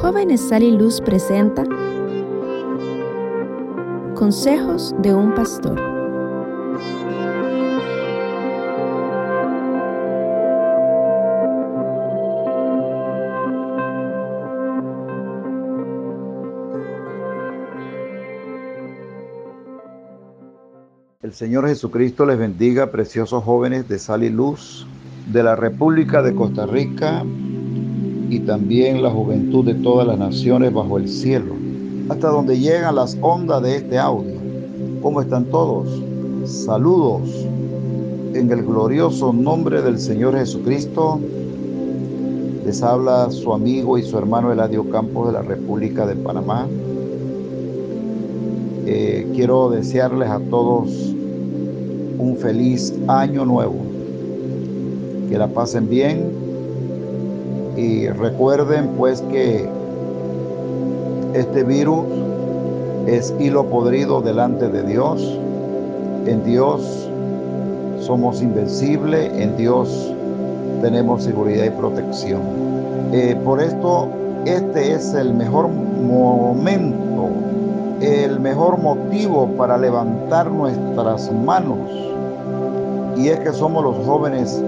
Jóvenes Sal y Luz presenta Consejos de un Pastor. El Señor Jesucristo les bendiga, preciosos jóvenes de Sal y Luz de la República de Costa Rica y también la juventud de todas las naciones bajo el cielo, hasta donde llegan las ondas de este audio. ¿Cómo están todos? Saludos en el glorioso nombre del Señor Jesucristo. Les habla su amigo y su hermano Eladio Campos de la República de Panamá. Eh, quiero desearles a todos un feliz año nuevo. Que la pasen bien y recuerden pues que este virus es hilo podrido delante de Dios. En Dios somos invencibles, en Dios tenemos seguridad y protección. Eh, por esto, este es el mejor momento, el mejor motivo para levantar nuestras manos. Y es que somos los jóvenes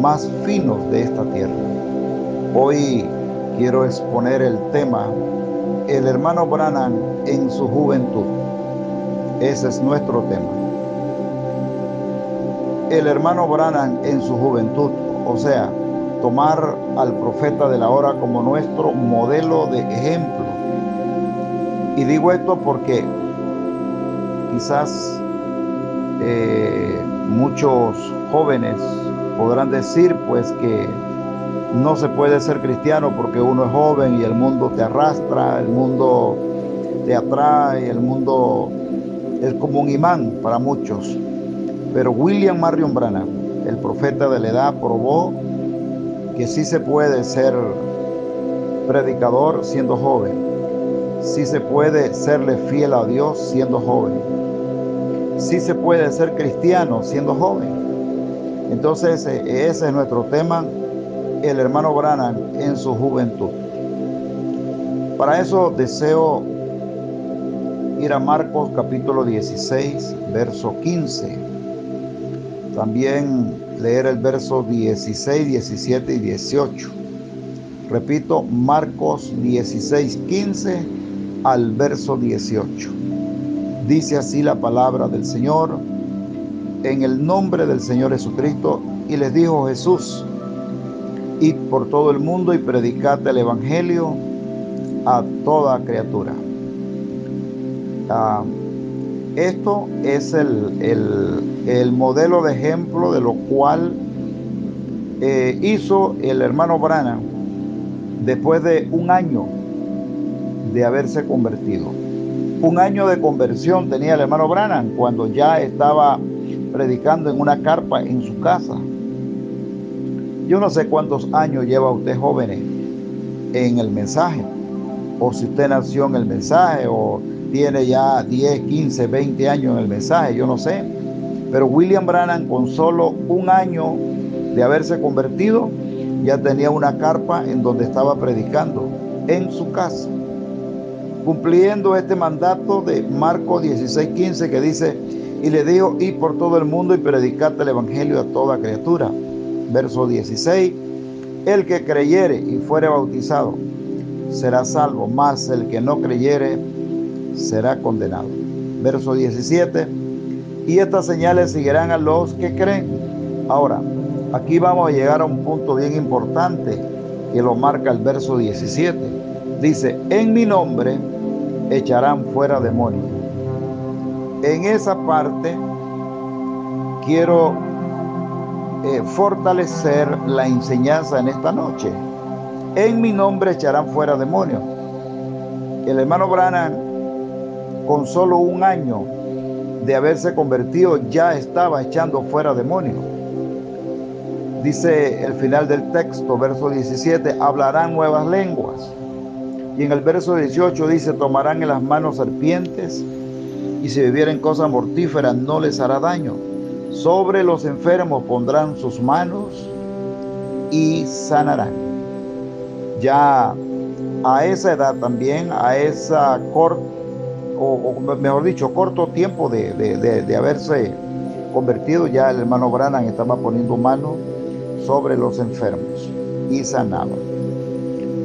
más finos de esta tierra. Hoy quiero exponer el tema El hermano Branham en su juventud. Ese es nuestro tema. El hermano Branham en su juventud, o sea, tomar al profeta de la hora como nuestro modelo de ejemplo. Y digo esto porque quizás eh, muchos jóvenes podrán decir pues que no se puede ser cristiano porque uno es joven y el mundo te arrastra, el mundo te atrae, el mundo es como un imán para muchos. Pero William Marion Branham, el profeta de la edad, probó que sí se puede ser predicador siendo joven, sí se puede serle fiel a Dios siendo joven, sí se puede ser cristiano siendo joven. Entonces ese es nuestro tema el hermano Branham en su juventud. Para eso deseo ir a Marcos capítulo 16, verso 15. También leer el verso 16, 17 y 18. Repito, Marcos 16, 15 al verso 18. Dice así la palabra del Señor en el nombre del Señor Jesucristo y les dijo Jesús, Id por todo el mundo y predicad el Evangelio a toda criatura. Ah, esto es el, modelo de ejemplo de lo cual eh, hizo el hermano Brana después de un año de haberse convertido. Un año de conversión tenía el hermano Branham cuando ya estaba predicando en una carpa en su casa. Yo no sé cuántos años lleva usted jóvenes en el mensaje, o si usted nació en el mensaje, o tiene ya 10, 15, 20 años en el mensaje, yo no sé. Pero William Branham con solo un año de haberse convertido, ya tenía una carpa en donde estaba predicando, en su casa, cumpliendo este mandato de Marcos 16, 15 que dice, y le dijo, y por todo el mundo y predicate el Evangelio a toda criatura verso 16, el que creyere y fuere bautizado será salvo, mas el que no creyere será condenado. Verso 17, y estas señales seguirán a los que creen. Ahora, aquí vamos a llegar a un punto bien importante que lo marca el verso 17. Dice, en mi nombre echarán fuera demonios. En esa parte quiero eh, fortalecer la enseñanza en esta noche. En mi nombre echarán fuera demonios. El hermano Branham, con solo un año de haberse convertido, ya estaba echando fuera demonios. Dice el final del texto, verso 17, hablarán nuevas lenguas. Y en el verso 18 dice, tomarán en las manos serpientes y si bebieren cosas mortíferas no les hará daño. Sobre los enfermos pondrán sus manos y sanarán. Ya a esa edad también, a esa corta, o, mejor dicho, corto tiempo de, de, haberse convertido, ya el hermano Branham estaba poniendo mano sobre los enfermos y sanaba.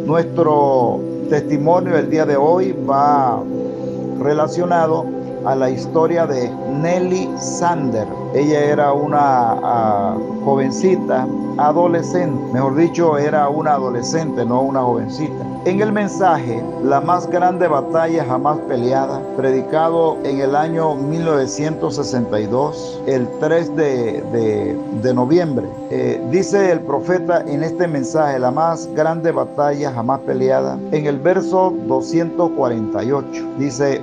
Nuestro testimonio el día de hoy va relacionado a la historia de Nelly Sander. Ella era una ah, jovencita, adolescente, mejor dicho, era una adolescente, no una jovencita. En el mensaje, la más grande batalla jamás peleada, predicado en el año 1962, el 3 de, noviembre, eh, dice el profeta en este mensaje, la más grande batalla jamás peleada, en el verso 248, dice,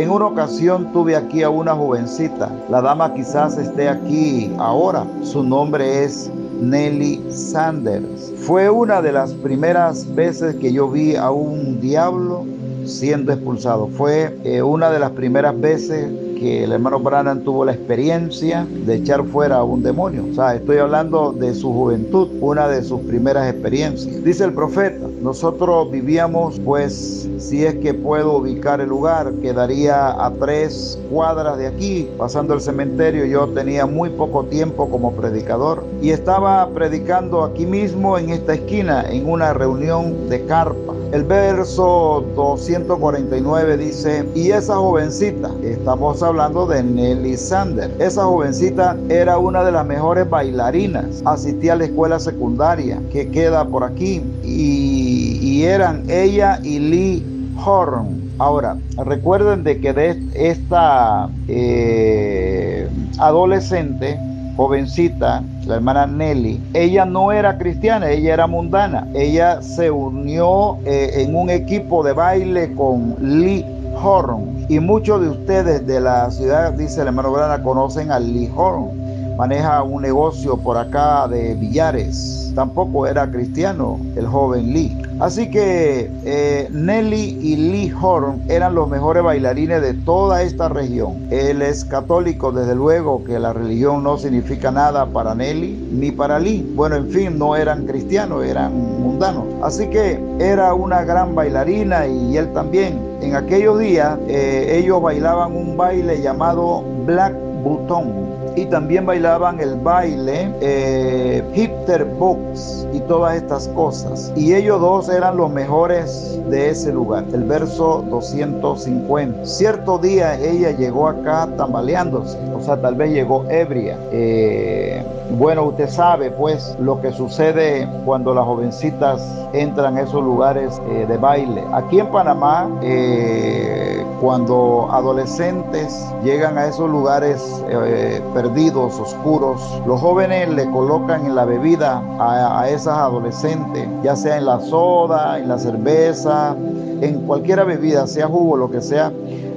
en una ocasión tuve aquí a una jovencita. La dama quizás esté aquí ahora. Su nombre es Nelly Sanders. Fue una de las primeras veces que yo vi a un diablo siendo expulsado. Fue eh, una de las primeras veces que el hermano Branham tuvo la experiencia de echar fuera a un demonio. O sea, estoy hablando de su juventud, una de sus primeras experiencias. Dice el profeta, nosotros vivíamos, pues, si es que puedo ubicar el lugar, quedaría a tres cuadras de aquí, pasando el cementerio. Yo tenía muy poco tiempo como predicador y estaba predicando aquí mismo en esta esquina, en una reunión de carpa. El verso 249 dice, y esa jovencita, estamos hablando de Nelly Sander, esa jovencita era una de las mejores bailarinas, asistía a la escuela secundaria que queda por aquí y, eran ella y Lee Horn. Ahora, recuerden de que de esta eh, adolescente, jovencita, la hermana Nelly, ella no era cristiana, ella era mundana. Ella se unió eh, en un equipo de baile con Lee Horn. Y muchos de ustedes de la ciudad, dice el hermano Grana, conocen a Lee Horn. Maneja un negocio por acá de billares. Tampoco era cristiano el joven Lee. Así que eh, Nelly y Lee Horn eran los mejores bailarines de toda esta región. Él es católico, desde luego que la religión no significa nada para Nelly ni para Lee. Bueno, en fin, no eran cristianos, eran mundanos. Así que era una gran bailarina y él también. En aquellos días eh, ellos bailaban un baile llamado Black Button y también bailaban el baile eh, Hipster Box y todas estas cosas. Y ellos dos eran los mejores de ese lugar. El verso 250. Cierto día ella llegó acá tambaleándose, o sea, tal vez llegó ebria. Eh, bueno, usted sabe pues lo que sucede cuando las jovencitas entran a esos lugares eh, de baile. Aquí en Panamá, eh, cuando adolescentes llegan a esos lugares eh, perdidos, oscuros, los jóvenes le colocan en la bebida a, a esas adolescentes, ya sea en la soda, en la cerveza, en cualquier bebida, sea jugo, lo que sea,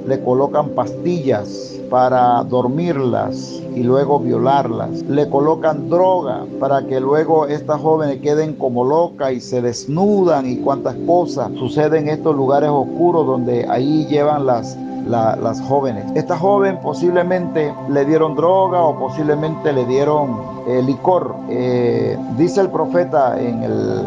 le colocan pastillas para dormirlas y luego violarlas. Le colocan droga para que luego estas jóvenes queden como locas y se desnudan y cuantas cosas suceden en estos lugares oscuros donde ahí llevan las las jóvenes. Esta joven posiblemente le dieron droga o posiblemente le dieron eh, licor. Eh, dice el profeta en el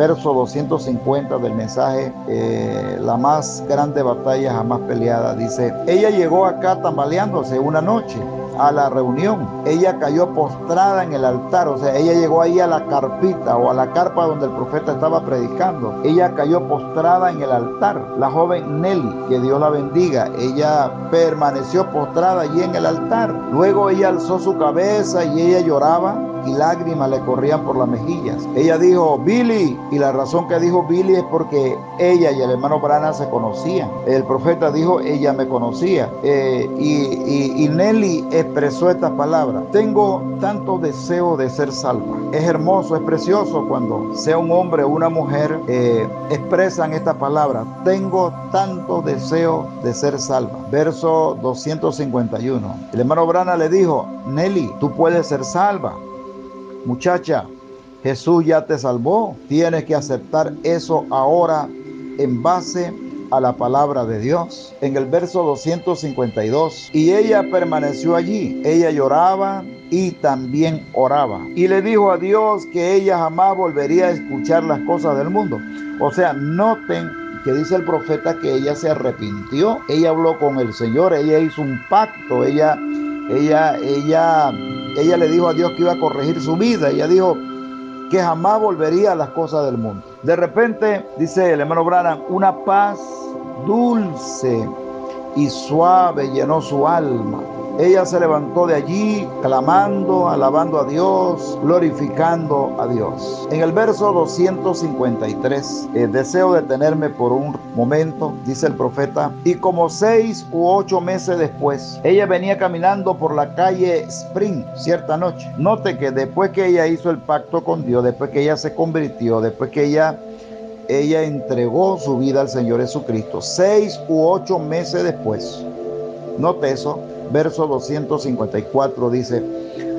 verso 250 del mensaje, eh, la más grande batalla jamás peleada. Dice, ella llegó acá tambaleándose una noche a la reunión. Ella cayó postrada en el altar, o sea, ella llegó ahí a la carpita o a la carpa donde el profeta estaba predicando. Ella cayó postrada en el altar. La joven Nelly, que Dios la bendiga, ella permaneció postrada allí en el altar. Luego ella alzó su cabeza y ella lloraba y lágrimas le corrían por las mejillas. Ella dijo, Billy, y la razón que dijo Billy es porque ella y el hermano Brana se conocían. El profeta dijo, ella me conocía. Eh, y, Nelly expresó estas palabras, tengo tanto deseo de ser salva. Es hermoso, es precioso cuando sea un hombre o una mujer eh, expresan esta palabra, tengo tanto deseo de ser salva. Verso 251. El hermano Brana le dijo, Nelly, tú puedes ser salva. Muchacha, Jesús ya te salvó. Tienes que aceptar eso ahora en base a la palabra de Dios. En el verso 252, y ella permaneció allí. Ella lloraba y también oraba. Y le dijo a Dios que ella jamás volvería a escuchar las cosas del mundo. O sea, noten que dice el profeta que ella se arrepintió, ella habló con el Señor, ella hizo un pacto, ella, ella, ella, ella le dijo a Dios que iba a corregir su vida, ella dijo que jamás volvería a las cosas del mundo. De repente, dice el hermano Branham, una paz dulce y suave llenó su alma. Ella se levantó de allí clamando, alabando a Dios, glorificando a Dios. En el verso 253, eh, deseo detenerme por un momento, dice el profeta, y como seis u ocho meses después, ella venía caminando por la calle Spring cierta noche. Note que después que ella hizo el pacto con Dios, después que ella se convirtió, después que ella ella entregó su vida al Señor Jesucristo. Seis u ocho meses después. Note eso. Verso 254 dice,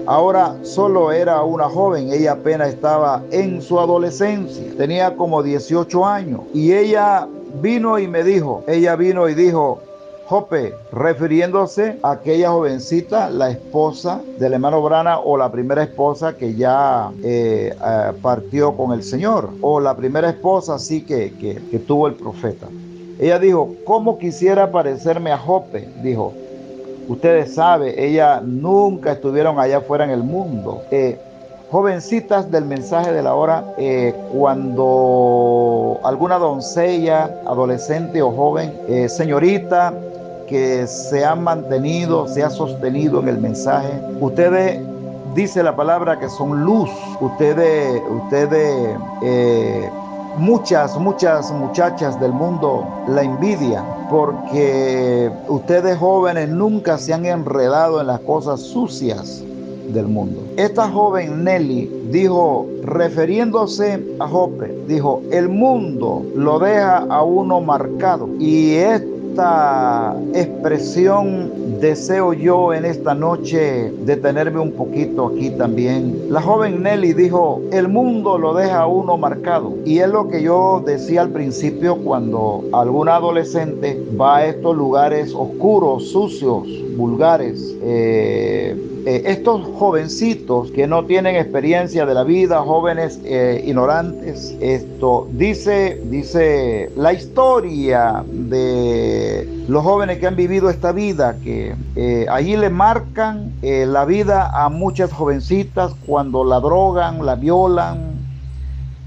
ahora solo era una joven, ella apenas estaba en su adolescencia, tenía como 18 años. Y ella vino y me dijo, ella vino y dijo, Jope, refiriéndose a aquella jovencita, la esposa del hermano Brana o la primera esposa que ya eh, eh, partió con el Señor, o la primera esposa sí que, que, tuvo el profeta. Ella dijo, ¿cómo quisiera parecerme a Jope? Dijo, ustedes saben, ella nunca estuvieron allá afuera en el mundo. Eh, jovencitas del mensaje de la hora, cuando alguna doncella, adolescente o joven, señorita, que se ha mantenido, se ha sostenido en el mensaje. Ustedes dice la palabra que son luz. Ustedes, ustedes, eh, muchas, muchas muchachas del mundo la envidian porque ustedes jóvenes nunca se han enredado en las cosas sucias del mundo. Esta joven Nelly dijo, refiriéndose a Jope, dijo, el mundo lo deja a uno marcado y esta expresión deseo yo en esta noche detenerme un poquito aquí también. La joven Nelly dijo, el mundo lo deja uno marcado. Y es lo que yo decía al principio cuando algún adolescente va a estos lugares oscuros, sucios, vulgares. Eh, eh, estos jovencitos que no tienen experiencia de la vida, jóvenes eh, ignorantes, esto dice, dice la historia de los jóvenes que han vivido esta vida, que eh, allí le marcan la vida a muchas jovencitas cuando la drogan, la violan,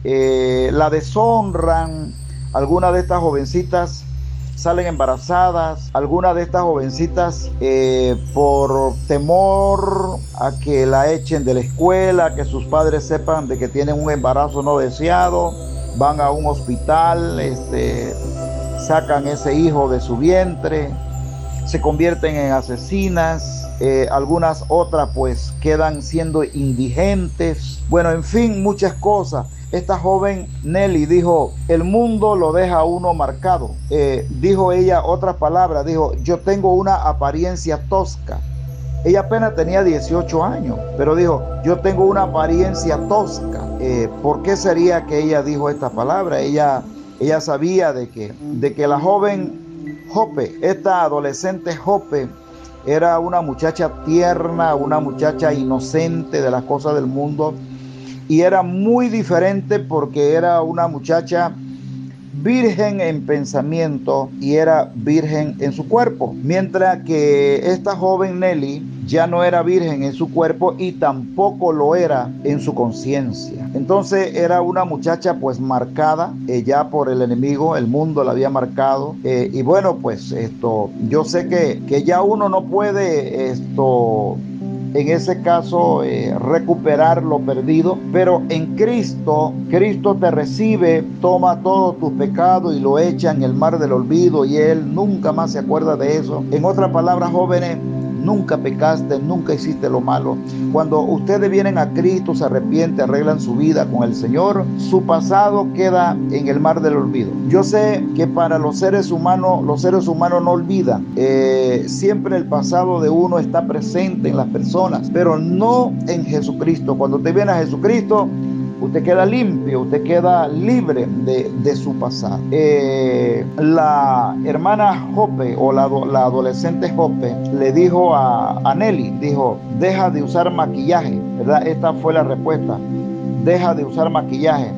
la deshonran. Algunas de estas jovencitas salen embarazadas. Algunas de estas jovencitas eh, por temor a que la echen de la escuela, que sus padres sepan de que tienen un embarazo no deseado, van a un hospital, este, sacan ese hijo de su vientre, se convierten en asesinas. Eh, algunas otras pues quedan siendo indigentes. Bueno, en fin, muchas cosas. Esta joven Nelly dijo, el mundo lo deja uno marcado. Eh, dijo ella otras palabras, dijo, yo tengo una apariencia tosca. Ella apenas tenía 18 años, pero dijo, yo tengo una apariencia tosca. Eh, ¿Por qué sería que ella dijo esta palabra? Ella, ella sabía de que, de que la joven Jope, esta adolescente Jope, era una muchacha tierna, una muchacha inocente de las cosas del mundo y era muy diferente porque era una muchacha virgen en pensamiento y era virgen en su cuerpo. Mientras que esta joven Nelly ya no era virgen en su cuerpo y tampoco lo era en su conciencia. Entonces era una muchacha pues marcada eh, ya por el enemigo, el mundo la había marcado. Eh, y bueno, pues esto, yo sé que, que ya uno no puede esto en ese caso eh, recuperar lo perdido, pero en Cristo, Cristo te recibe, toma todos tus pecados y lo echa en el mar del olvido y Él nunca más se acuerda de eso. En otras palabras, jóvenes, nunca pecaste, nunca hiciste lo malo. Cuando ustedes vienen a Cristo, se arrepienten, arreglan su vida con el Señor, su pasado queda en el mar del olvido. Yo sé que para los seres humanos, los seres humanos no olvidan. Eh, siempre el pasado de uno está presente en las personas, pero no en Jesucristo. Cuando te viene a Jesucristo, usted queda limpio, usted queda libre de, su pasado. Eh, la hermana Jope o la, adolescente Jope le dijo a, Nelly, dijo, deja de usar maquillaje, ¿verdad? Esta fue la respuesta, deja de usar maquillaje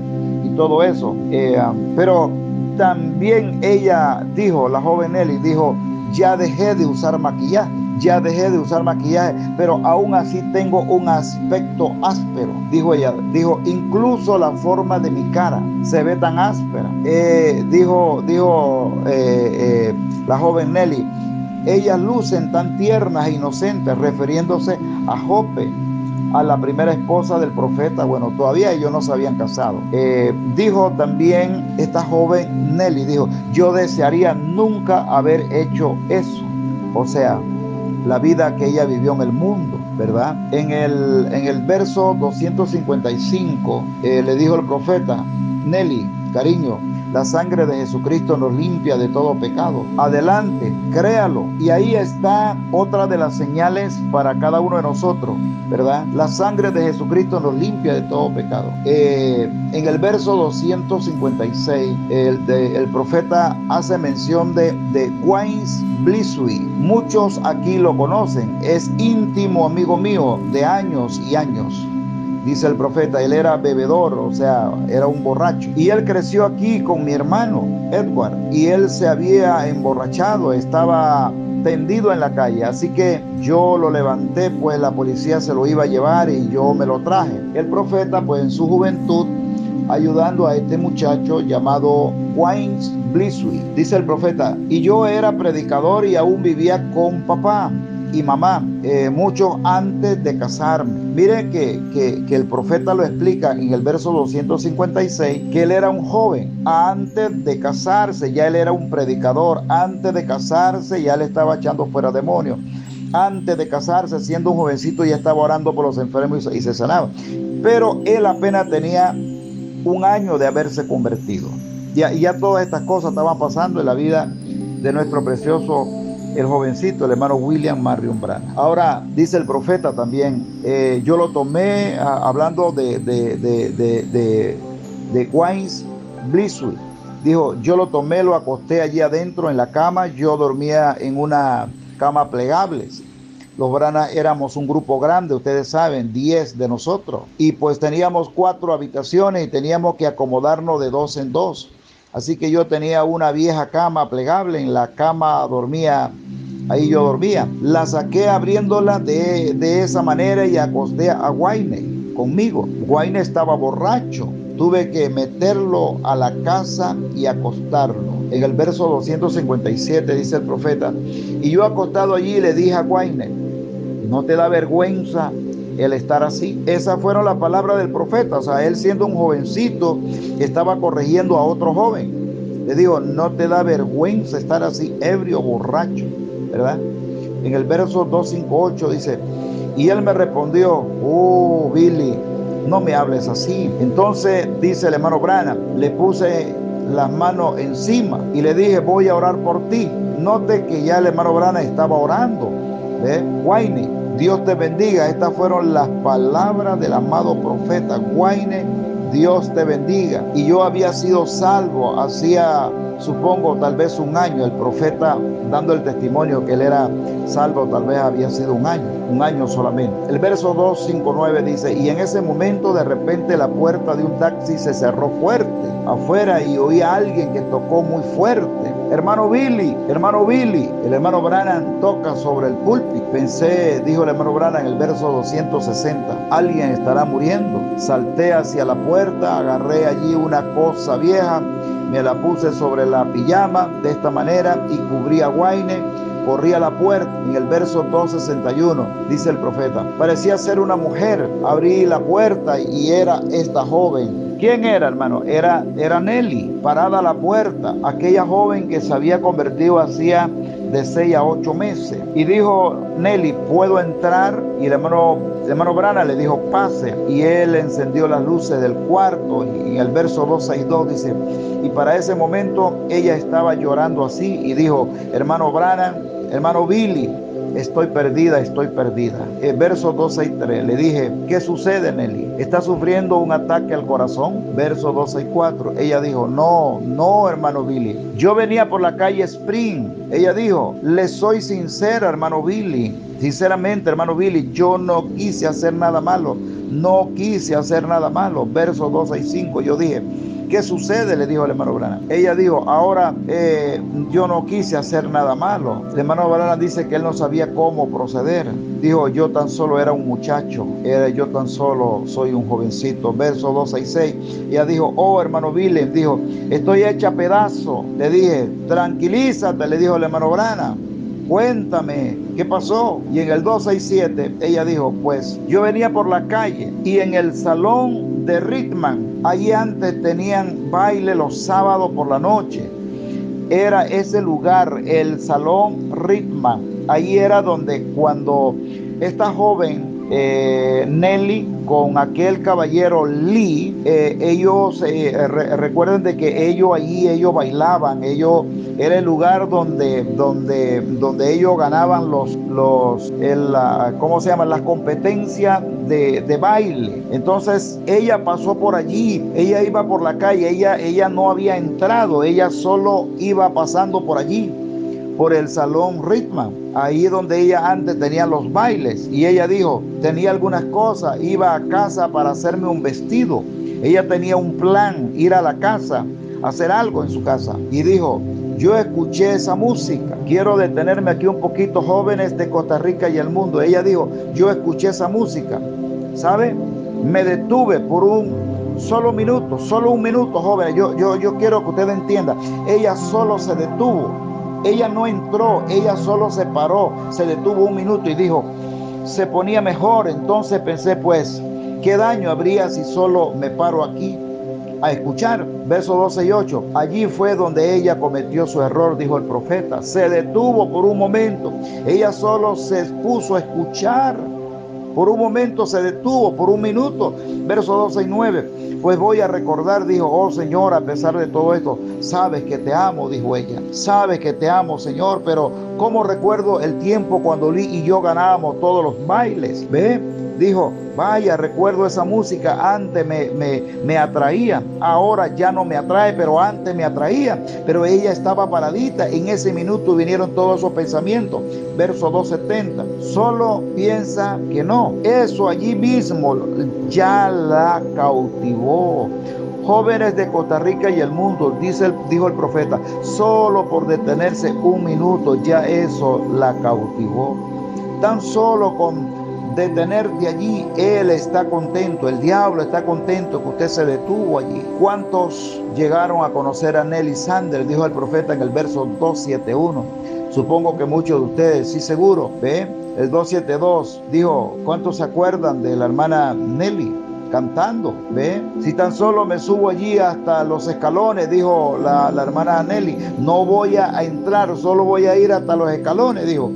y todo eso. Eh, pero también ella dijo, la joven Nelly dijo, ya dejé de usar maquillaje, ya dejé de usar maquillaje, pero aún así tengo un aspecto áspero, dijo ella, dijo, incluso la forma de mi cara se ve tan áspera. Eh, dijo, dijo eh, eh, la joven Nelly, ellas lucen tan tiernas e inocentes, refiriéndose a Jope, a la primera esposa del profeta. Bueno, todavía ellos no se habían casado. Dijo también esta joven Nelly, dijo, yo desearía nunca haber hecho eso. O sea, la vida que ella vivió en el mundo, ¿verdad? En el, en el verso 255 eh, le dijo el profeta, Nelly, cariño, la sangre de Jesucristo nos limpia de todo pecado. Adelante, créalo. Y ahí está otra de las señales para cada uno de nosotros, ¿verdad? La sangre de Jesucristo nos limpia de todo pecado. Eh, en el verso 256, el, el profeta hace mención de, de Quains. Muchos aquí lo conocen. Es íntimo amigo mío de años y años dice el profeta, él era bebedor, o sea, era un borracho. Y él creció aquí con mi hermano, Edward, y él se había emborrachado, estaba tendido en la calle. Así que yo lo levanté, pues la policía se lo iba a llevar y yo me lo traje. El profeta, pues en su juventud, ayudando a este muchacho llamado Waynes Blisui. Dice el profeta, y yo era predicador y aún vivía con papá y mamá, eh, mucho antes de casarme. Mire que, que, el profeta lo explica en el verso 256, que él era un joven antes de casarse, ya él era un predicador, antes de casarse ya le estaba echando fuera demonios. Antes de casarse, siendo un jovencito, ya estaba orando por los enfermos y se sanaba. Pero él apenas tenía un año de haberse convertido. Ya, y ya todas estas cosas estaban pasando en la vida de nuestro precioso el jovencito, el hermano William Marion Brana. Ahora, dice el profeta también, eh, yo lo tomé hablando de, de, de, de, de Wines Dijo, yo lo tomé, lo acosté allí adentro en la cama, yo dormía en una cama plegable. Los Brana éramos un grupo grande, ustedes saben, 10 de nosotros. Y pues teníamos cuatro habitaciones y teníamos que acomodarnos de dos en dos. Así que yo tenía una vieja cama plegable, en la cama dormía, ahí yo dormía. La saqué abriéndola de, esa manera y acosté a Guaine conmigo. Guaine estaba borracho. Tuve que meterlo a la casa y acostarlo. En el verso 257 dice el profeta, y yo acostado allí le dije a Guaine, ¿no te da vergüenza el estar así. Esas fueron las palabras del profeta. O sea, él siendo un jovencito estaba corrigiendo a otro joven. Le digo, no te da vergüenza estar así, ebrio, borracho, ¿verdad? En el verso 258 dice, y él me respondió, oh, Billy, no me hables así. Entonces dice el hermano Brana, le puse las manos encima y le dije, voy a orar por ti. Note que ya el hermano Brana estaba orando. Guayne, Dios te bendiga. Estas fueron las palabras del amado profeta Guaine. Dios te bendiga. Y yo había sido salvo hacía, supongo, tal vez un año. El profeta dando el testimonio que él era salvo, tal vez había sido un año, un año solamente. El verso 259 dice, y en ese momento de repente la puerta de un taxi se cerró fuerte afuera y oí a alguien que tocó muy fuerte. Hermano Billy, hermano Billy, el hermano Branham toca sobre el púlpito. Pensé, dijo el hermano Branham en el verso 260, alguien estará muriendo. Salté hacia la puerta, agarré allí una cosa vieja, me la puse sobre la pijama de esta manera y cubrí a Guaine corrí a la puerta. En el verso 261 dice el profeta, parecía ser una mujer. Abrí la puerta y era esta joven ¿Quién era, hermano? Era, era Nelly, parada a la puerta, aquella joven que se había convertido hacía de seis a ocho meses. Y dijo, Nelly, ¿puedo entrar? Y el hermano, el hermano Brana le dijo, pase. Y él encendió las luces del cuarto. Y en el verso 262 dice, y para ese momento ella estaba llorando así y dijo, hermano Brana, hermano Billy, estoy perdida, estoy perdida. El verso 2 y 3, le dije, ¿qué sucede, Nelly? ¿Está sufriendo un ataque al corazón? Verso 2 y 4, ella dijo, no, no, hermano Billy. Yo venía por la calle Spring. Ella dijo, le soy sincera, hermano Billy. Sinceramente, hermano Billy, yo no quise hacer nada malo. No quise hacer nada malo. Verso 2 y 5, yo dije, ¿qué sucede? Le dijo el hermano Brana. Ella dijo, ahora eh, yo no quise hacer nada malo. El hermano Brana dice que él no sabía cómo proceder. Dijo, yo tan solo era un muchacho, era, yo tan solo soy un jovencito. Verso 2 y 6. Ella dijo, oh hermano Willem, dijo, estoy hecha pedazo. Le dije, tranquilízate, le dijo el hermano Brana cuéntame, ¿qué pasó? Y en el 267 ella dijo, pues yo venía por la calle y en el salón de Rickman, allí antes tenían baile los sábados por la noche. Era ese lugar, el salón Rickman. Ahí era donde cuando esta joven eh, Nelly con aquel caballero Lee, eh, ellos eh, recuerden de que ellos allí ellos bailaban, ellos era el lugar donde donde donde ellos ganaban los los el, ¿cómo se llama? las competencias de, de, baile. Entonces ella pasó por allí, ella iba por la calle, ella ella no había entrado, ella solo iba pasando por allí por el salón Ritman, ahí donde ella antes tenía los bailes. Y ella dijo, tenía algunas cosas, iba a casa para hacerme un vestido. Ella tenía un plan, ir a la casa, hacer algo en su casa. Y dijo, yo escuché esa música. Quiero detenerme aquí un poquito, jóvenes de Costa Rica y el mundo. Ella dijo, yo escuché esa música. ¿Sabe? Me detuve por un solo minuto, solo un minuto, jóvenes. Yo, yo, yo quiero que usted entienda. Ella solo se detuvo ella no entró, ella solo se paró, se detuvo un minuto y dijo, se ponía mejor. Entonces pensé, pues, ¿qué daño habría si solo me paro aquí a escuchar? Verso 12 y 8. Allí fue donde ella cometió su error, dijo el profeta. Se detuvo por un momento. Ella solo se puso a escuchar. Por un momento se detuvo, por un minuto. Verso 12 y 9. Pues voy a recordar, dijo, oh Señor, a pesar de todo esto, sabes que te amo, dijo ella. Sabes que te amo, Señor, pero ¿cómo recuerdo el tiempo cuando Lee y yo ganábamos todos los bailes? ¿Ve? Dijo, vaya, recuerdo esa música, antes me, me, me, atraía, ahora ya no me atrae, pero antes me atraía. Pero ella estaba paradita, en ese minuto vinieron todos esos pensamientos. Verso 270, solo piensa que no, eso allí mismo ya la cautivó jóvenes de Costa Rica y el mundo, dice dijo el profeta, solo por detenerse un minuto ya eso la cautivó. Tan solo con detenerte allí, Él está contento, el diablo está contento que usted se detuvo allí. ¿Cuántos llegaron a conocer a Nelly Sanders? Dijo el profeta en el verso 271. Supongo que muchos de ustedes, sí seguro, ¿ve? El 272 dijo, ¿cuántos se acuerdan de la hermana Nelly? cantando, ¿ve? Si tan solo me subo allí hasta los escalones, dijo la, la hermana Nelly, no voy a entrar, solo voy a ir hasta los escalones, dijo.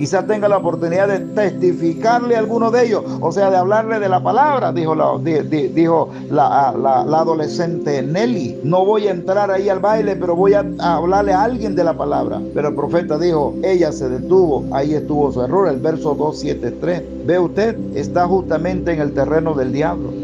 Quizás tenga la oportunidad de testificarle a alguno de ellos, o sea, de hablarle de la palabra, dijo la, dijo la, adolescente Nelly. No voy a entrar ahí al baile, pero voy a, hablarle a alguien de la palabra. Pero el profeta dijo, ella se detuvo, ahí estuvo su error, el verso 273. Ve usted, está justamente en el terreno del diablo.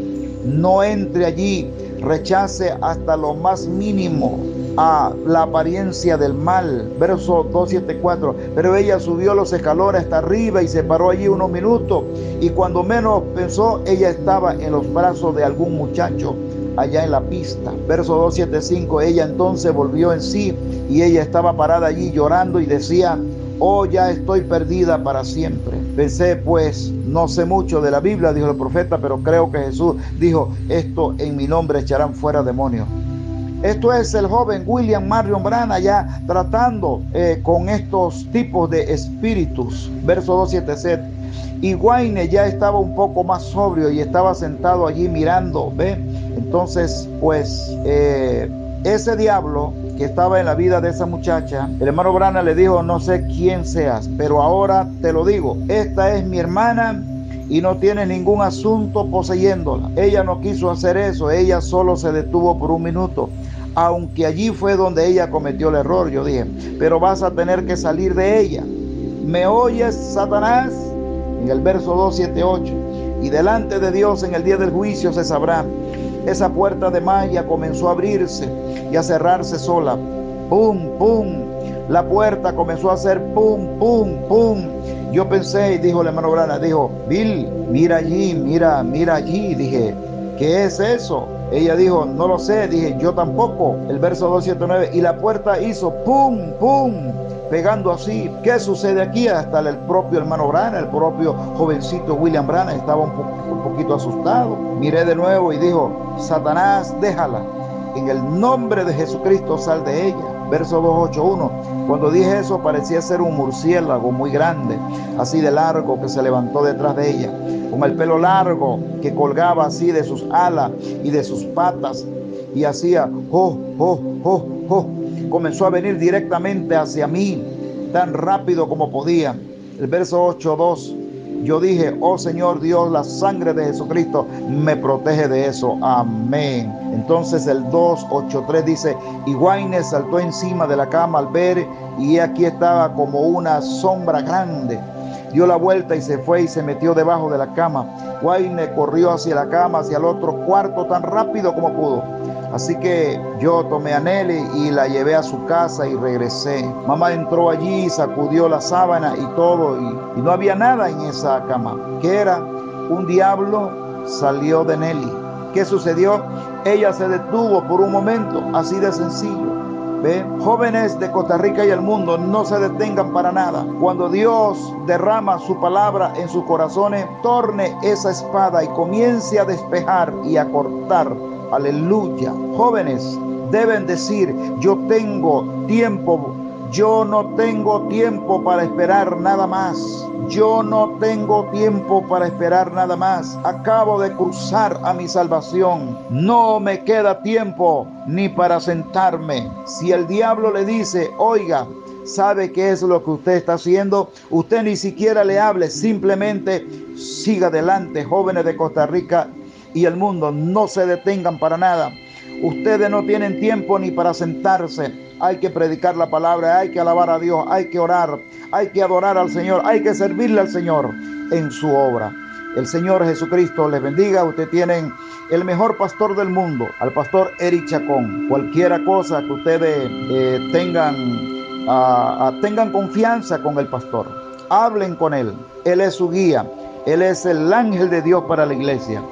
No entre allí, rechace hasta lo más mínimo a la apariencia del mal. Verso 274. Pero ella subió los escalones hasta arriba y se paró allí unos minutos. Y cuando menos pensó, ella estaba en los brazos de algún muchacho allá en la pista. Verso 275. Ella entonces volvió en sí y ella estaba parada allí llorando y decía, oh ya estoy perdida para siempre. Pensé pues, no sé mucho de la Biblia, dijo el profeta, pero creo que Jesús dijo, esto en mi nombre echarán fuera demonios. Esto es el joven William Marion Brana ya tratando eh, con estos tipos de espíritus. Verso 277. Y Wayne ya estaba un poco más sobrio y estaba sentado allí mirando. ¿Ve? Entonces, pues, eh, ese diablo que estaba en la vida de esa muchacha, el hermano Brana le dijo, no sé quién seas, pero ahora te lo digo, esta es mi hermana y no tiene ningún asunto poseyéndola. Ella no quiso hacer eso, ella solo se detuvo por un minuto aunque allí fue donde ella cometió el error, yo dije, pero vas a tener que salir de ella. ¿Me oyes, Satanás? En el verso 278. Y delante de Dios en el día del juicio se sabrá. Esa puerta de malla comenzó a abrirse y a cerrarse sola. Pum, pum. La puerta comenzó a hacer pum, pum, pum. Yo pensé y dijo el hermano Brana, dijo, Bill, mira allí, mira, mira allí. Dije, ¿qué es eso? Ella dijo, no lo sé. Dije, yo tampoco. El verso 279. Y la puerta hizo pum, pum, pegando así. ¿Qué sucede aquí? Hasta el propio hermano Brana, el propio jovencito William Brana estaba un, un poquito asustado. Miré de nuevo y dijo, Satanás, déjala. En el nombre de Jesucristo sal de ella. Verso 281. Cuando dije eso parecía ser un murciélago muy grande, así de largo que se levantó detrás de ella, con el pelo largo que colgaba así de sus alas y de sus patas y hacía, oh, oh, oh, oh. Comenzó a venir directamente hacia mí, tan rápido como podía. El verso 8.2 yo dije, oh Señor Dios, la sangre de Jesucristo me protege de eso. Amén. Entonces el 283 dice, y Guayne saltó encima de la cama al ver y aquí estaba como una sombra grande. Dio la vuelta y se fue y se metió debajo de la cama. Guayne corrió hacia la cama, hacia el otro cuarto tan rápido como pudo. Así que yo tomé a Nelly y la llevé a su casa y regresé. Mamá entró allí, sacudió la sábana y todo y, no había nada en esa cama. ¿Qué era? Un diablo salió de Nelly. ¿Qué sucedió? Ella se detuvo por un momento, así de sencillo. ¿Ve? Jóvenes de Costa Rica y el mundo, no se detengan para nada. Cuando Dios derrama su palabra en sus corazones, torne esa espada y comience a despejar y a cortar Aleluya. Jóvenes deben decir, yo tengo tiempo, yo no tengo tiempo para esperar nada más. Yo no tengo tiempo para esperar nada más. Acabo de cruzar a mi salvación. No me queda tiempo ni para sentarme. Si el diablo le dice, oiga, sabe qué es lo que usted está haciendo, usted ni siquiera le hable, simplemente siga adelante, jóvenes de Costa Rica y el mundo no se detengan para nada. Ustedes no tienen tiempo ni para sentarse. Hay que predicar la palabra, hay que alabar a Dios, hay que orar, hay que adorar al Señor, hay que servirle al Señor en su obra. El Señor Jesucristo les bendiga. Ustedes tienen el mejor pastor del mundo, al pastor Eric Chacón. Cualquiera cosa que ustedes eh, tengan, uh, uh, tengan confianza con el pastor. Hablen con él. Él es su guía. Él es el ángel de Dios para la iglesia.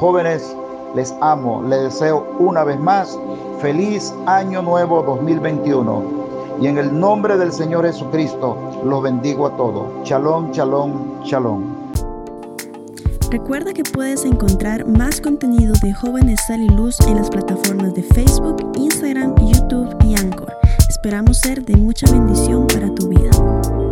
Jóvenes, les amo, les deseo una vez más feliz año nuevo 2021. Y en el nombre del Señor Jesucristo los bendigo a todos. Shalom, shalom, shalom. Recuerda que puedes encontrar más contenido de Jóvenes Sal y Luz en las plataformas de Facebook, Instagram, YouTube y Anchor. Esperamos ser de mucha bendición para tu vida.